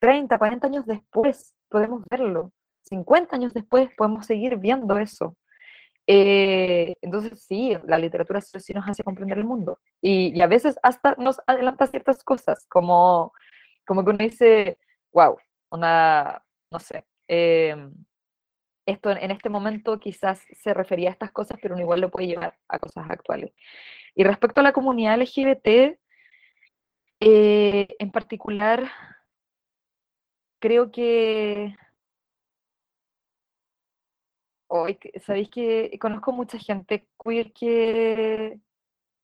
30, 40 años después podemos verlo, 50 años después podemos seguir viendo eso. Eh, entonces sí, la literatura sí nos hace comprender el mundo y, a veces hasta nos adelanta ciertas cosas, como, como que uno dice, wow, una, no sé, eh, esto en este momento quizás se refería a estas cosas, pero uno igual lo puede llevar a cosas actuales. Y respecto a la comunidad LGBT, eh, en particular, creo que hoy sabéis que conozco mucha gente queer que,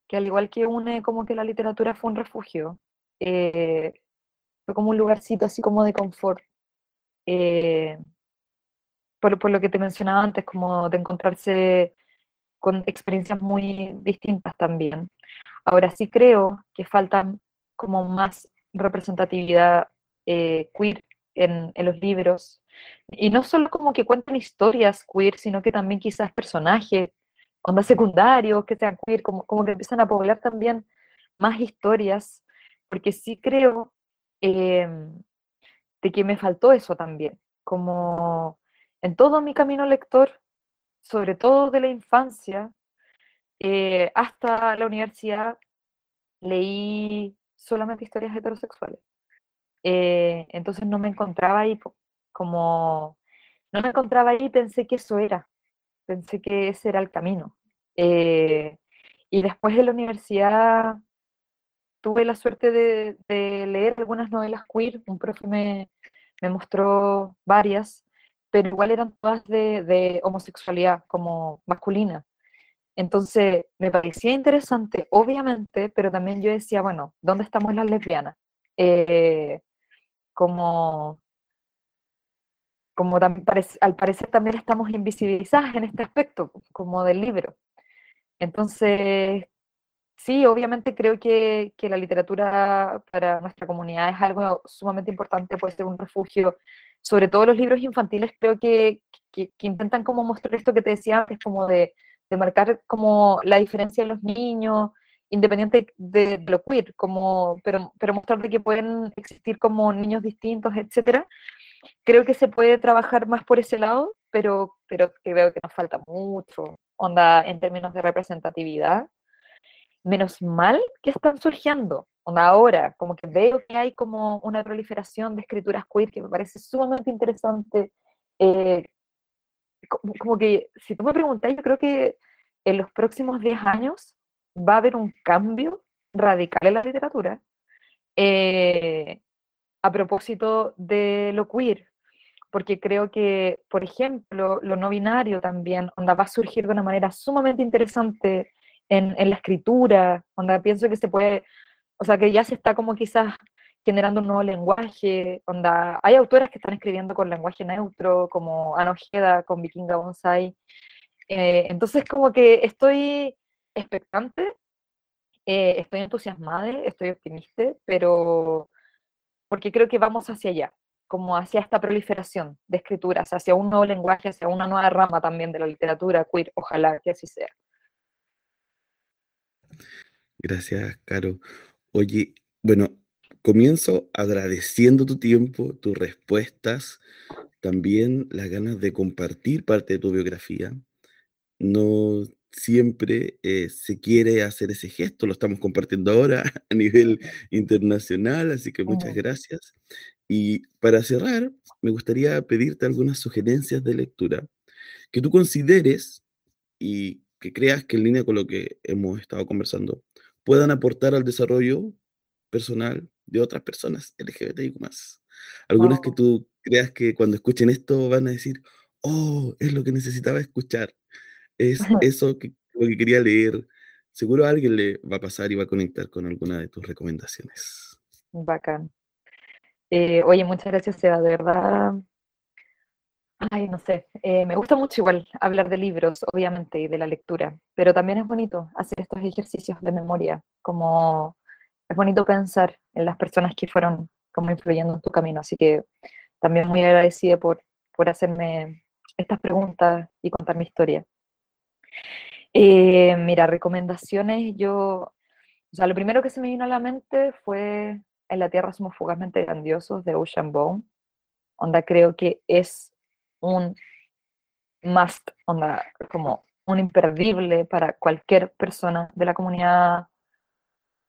que al igual que une como que la literatura fue un refugio, eh, fue como un lugarcito así como de confort. Eh, por, por, lo que te mencionaba antes, como de encontrarse con experiencias muy distintas también. Ahora sí creo que falta como más representatividad eh, queer en, en, los libros, y no solo como que cuentan historias queer, sino que también quizás personajes, ondas secundarios que sean queer, como, como que empiezan a poblar también más historias, porque sí creo eh, de que me faltó eso también, como en todo mi camino lector, sobre todo de la infancia eh, hasta la universidad, leí solamente historias heterosexuales. Eh, entonces no me encontraba ahí como, no me encontraba ahí, pensé que eso era, pensé que ese era el camino. Eh, y después de la universidad tuve la suerte de, de, leer algunas novelas queer, un profe me, me mostró varias, pero igual eran todas de, homosexualidad como masculina. Entonces me parecía interesante, obviamente, pero también yo decía, bueno, ¿dónde estamos las lesbianas? Eh, como como al parecer también estamos invisibilizadas en este aspecto, como del libro. Entonces, sí, obviamente creo que, que, la literatura para nuestra comunidad es algo sumamente importante, puede ser un refugio sobre todo los libros infantiles, creo que, que, intentan como mostrar esto que te decía antes, como de, de, marcar como la diferencia de los niños, independiente de, lo queer, como, pero, pero mostrar de que pueden existir como niños distintos, etcétera. Creo que se puede trabajar más por ese lado, pero, pero que veo que nos falta mucho, onda, en términos de representatividad. Menos mal que están surgiendo, ahora, como que veo que hay como una proliferación de escrituras queer que me parece sumamente interesante. Eh, como, que, si tú me preguntas, yo creo que en los próximos 10 años va a haber un cambio radical en la literatura eh, a propósito de lo queer, porque creo que, por ejemplo, lo no binario también, onda, va a surgir de una manera sumamente interesante en, en la escritura, onda, pienso que se puede o sea, que ya se está como quizás generando un nuevo lenguaje, onda, hay autoras que están escribiendo con lenguaje neutro, como Ana Ojeda con Vikinga Bonsai, eh, entonces como que estoy expectante, eh, estoy entusiasmada, estoy optimista, pero porque creo que vamos hacia allá, como hacia esta proliferación de escrituras, hacia un nuevo lenguaje, hacia una nueva rama también de la literatura queer, ojalá que así sea. Gracias, Caro. Oye, bueno, comienzo agradeciendo tu tiempo, tus respuestas, también las ganas de compartir parte de tu biografía. No siempre eh, se quiere hacer ese gesto, lo estamos compartiendo ahora a nivel internacional, así que muchas gracias. Y para cerrar, me gustaría pedirte algunas sugerencias de lectura que tú consideres y que creas que en línea con lo que hemos estado conversando puedan aportar al desarrollo personal de otras personas LGBTIQ Algunas que tú creas que cuando escuchen esto van a decir, oh, es lo que necesitaba escuchar. Es eso que, lo que quería leer. Seguro a alguien le va a pasar y va a conectar con alguna de tus recomendaciones. Bacán. Eh, oye, muchas gracias, Seba. De verdad, ay, no sé, eh, me gusta mucho igual hablar de libros, obviamente, y de la lectura, pero también es bonito hacer estos ejercicios de memoria, como es bonito pensar en las personas que fueron como influyendo en tu camino, así que también muy agradecida por, por hacerme estas preguntas y contar mi historia. Eh, mira, recomendaciones, yo, o sea, lo primero que se me vino a la mente fue En la Tierra somos fugazmente grandiosos de Ocean Bone. Onda, creo que es un must, onda, como un imperdible para cualquier persona de la comunidad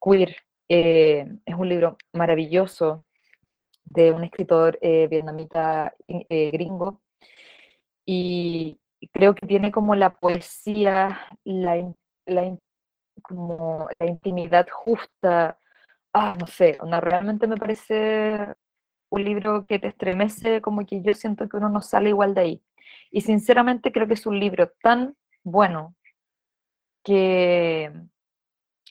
queer. Eh, es un libro maravilloso de un escritor eh, vietnamita gringo y creo que tiene como la poesía, la, la, como la intimidad justa, ah, no sé, realmente me parece un libro que te estremece, como que yo siento que uno no sale igual de ahí. Y sinceramente creo que es un libro tan bueno que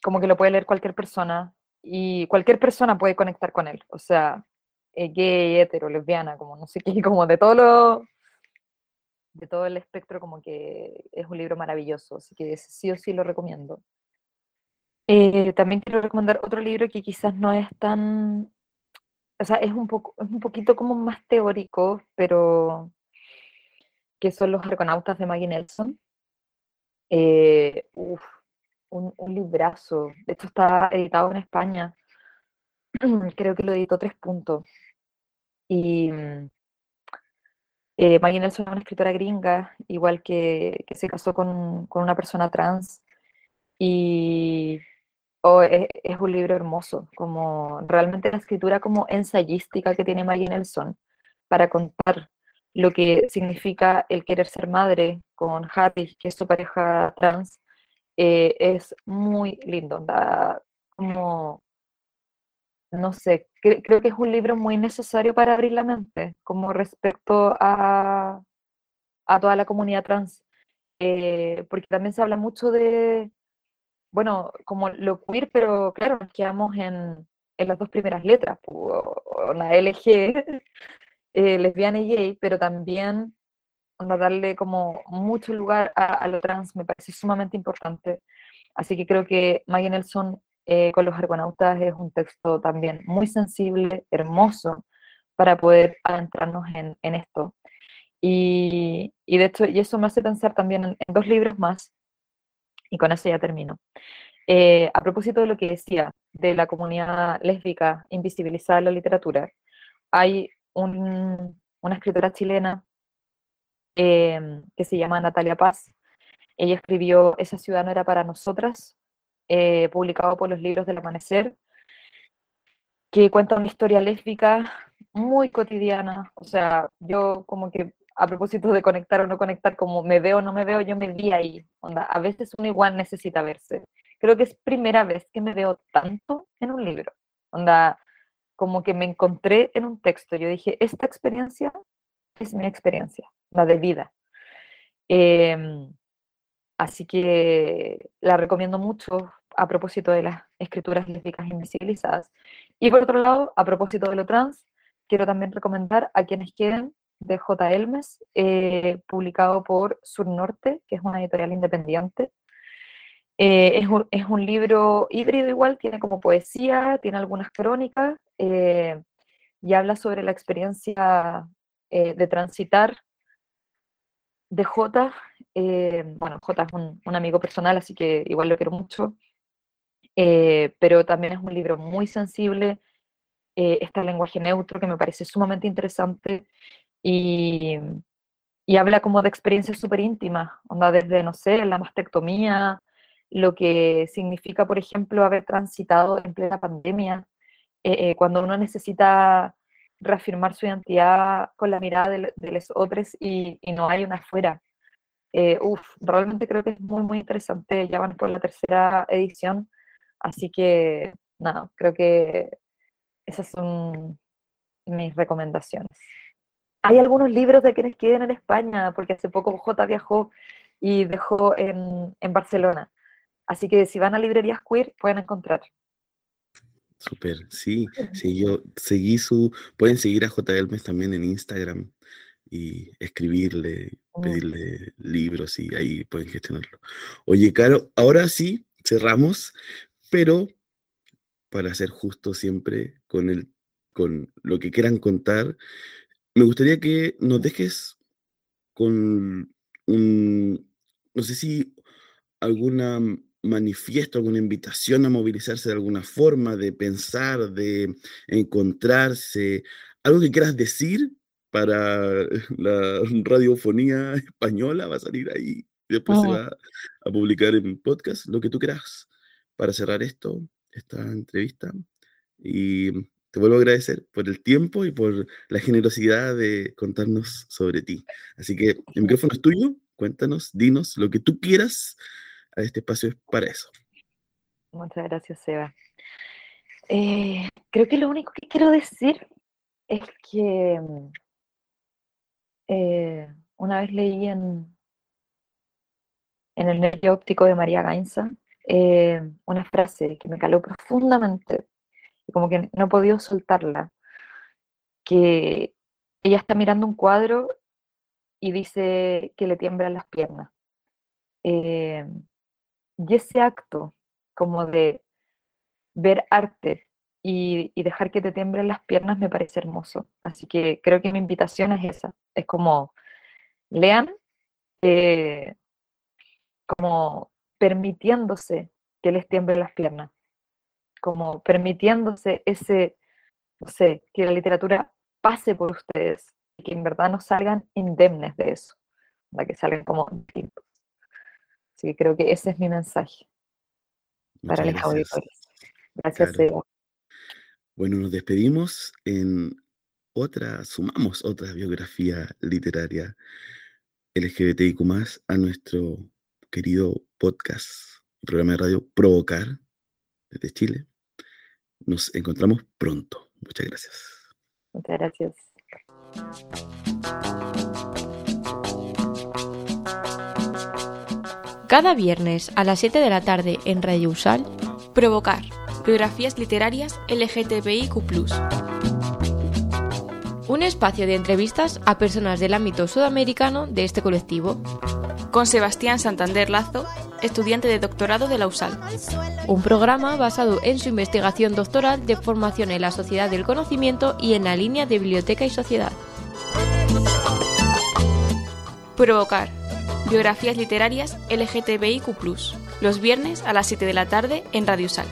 como que lo puede leer cualquier persona y cualquier persona puede conectar con él. O sea, gay, hetero, lesbiana, como no sé qué, como de todo lo, de todo el espectro, como que es un libro maravilloso, así que sí o sí lo recomiendo. Eh, también quiero recomendar otro libro que quizás no es tan, o sea, es un, poco, es un poquito como más teórico, pero que son Los Arconautas de Maggie Nelson. Eh, uf, un, un, librazo, de hecho está editado en España, creo que lo editó Tres Puntos. Y mm, eh, Nelson es una escritora gringa, igual que, se casó con, con, una persona trans. Y oh, es, es, un libro hermoso, como realmente la escritura como ensayística que tiene Maggie Nelson para contar lo que significa el querer ser madre con Harry, que es su pareja trans, eh, es muy lindo. Da como no sé, creo que es un libro muy necesario para abrir la mente, como respecto a, a toda la comunidad trans, eh, porque también se habla mucho de, bueno, como lo queer, pero claro, nos quedamos en, en las dos primeras letras, la LG, eh, lesbiana y gay, pero también darle como mucho lugar a, a, lo trans me parece sumamente importante. Así que creo que Maggie Nelson eh, con los argonautas es un texto también muy sensible, hermoso, para poder adentrarnos en, en esto. Y, y, de hecho, y eso me hace pensar también en, dos libros más, y con eso ya termino. Eh, a propósito de lo que decía de la comunidad lésbica invisibilizada en la literatura, hay un, una escritora chilena eh, que se llama Natalia Paz. Ella escribió Esa ciudad no era para nosotras, eh, publicado por los libros del amanecer, que cuenta una historia lésbica muy cotidiana. O sea, yo como que a propósito de conectar o no conectar, como me veo o no me veo, yo me vi ahí. Onda, a veces uno igual necesita verse. Creo que es primera vez que me veo tanto en un libro. Onda, como que me encontré en un texto. Yo dije, esta experiencia es mi experiencia, la de vida. Em, así que la recomiendo mucho a propósito de las escrituras lésbicas invisibilizadas. Y por otro lado, a propósito de lo trans, quiero también recomendar a quienes quieren de J. Elmes, eh, publicado por Sur Norte, que es una editorial independiente. Eh, es, un, es, un, libro híbrido igual, tiene como poesía, tiene algunas crónicas eh, y habla sobre la experiencia de transitar de J. bueno, J es un, un, amigo personal, así que igual lo quiero mucho. Eh, pero también es un libro muy sensible, eh, está el lenguaje neutro que me parece sumamente interesante y, y habla como de experiencias súper íntimas, onda desde, no sé, la mastectomía, lo que significa, por ejemplo, haber transitado en plena pandemia, eh, eh, cuando uno necesita reafirmar su identidad con la mirada de, los otros y, no hay una afuera. Eh, uf, realmente creo que es muy, muy interesante, ya van por la tercera edición, así que nada, creo que esas son mis recomendaciones. Hay algunos libros de quienes queden en España, porque hace poco J viajó y dejó en, en Barcelona. Así que si van a librerías queer, pueden encontrar. Súper, sí, sí, yo seguí su, pueden seguir a J. Elmes también en Instagram y escribirle, mm. pedirle libros y ahí pueden gestionarlo. Oye, Caro, ahora sí, cerramos, pero para ser justo siempre con, el, con lo que quieran contar, me gustaría que nos dejes con un, no sé si alguna manifiesto, alguna invitación a movilizarse de alguna forma, de pensar, de encontrarse, algo que quieras decir para la radiofonía española, va a salir ahí, después se va a publicar en podcast, lo que tú quieras para cerrar esto, esta entrevista. Y te vuelvo a agradecer por el tiempo y por la generosidad de contarnos sobre ti. Así que el micrófono es tuyo, cuéntanos, dinos lo que tú quieras este espacio es para eso. Muchas gracias, Seba. Eh, creo que lo único que quiero decir es que mm, eh, una vez leí en, en el nervio óptico de María Gainza eh, una frase que me caló profundamente y como que no he podido soltarla, que ella está mirando un cuadro y dice que le tiemblan las piernas. Y ese acto como de ver arte y, dejar que te tiemblen las piernas me parece hermoso. Así que creo que mi invitación es esa. Es como, lean, eh, como permitiéndose que les tiemblen las piernas, como permitiéndose ese, no sé, que la literatura pase por ustedes y que en verdad no salgan indemnes de eso, que salgan como distintos. Así que creo que ese es mi mensaje para los auditores. Gracias, Eva. Bueno, nos despedimos en otra, sumamos otra biografía literaria LGBTIQ a nuestro querido podcast, programa de radio Provocar desde Chile. Nos encontramos pronto. Muchas gracias. Muchas gracias. Cada viernes a las 7 de la tarde en Radio Usal, Provocar, biografías literarias LGTBIQ. Un espacio de entrevistas a personas del ámbito sudamericano de este colectivo. Con Sebastián Santander Lazo, estudiante de doctorado de la USAL. Un programa basado en su investigación doctoral de formación en la sociedad del conocimiento y en la línea de biblioteca y sociedad. Provocar Biografías literarias LGTBIQ, los viernes a las 7 de la tarde en Radio Sal.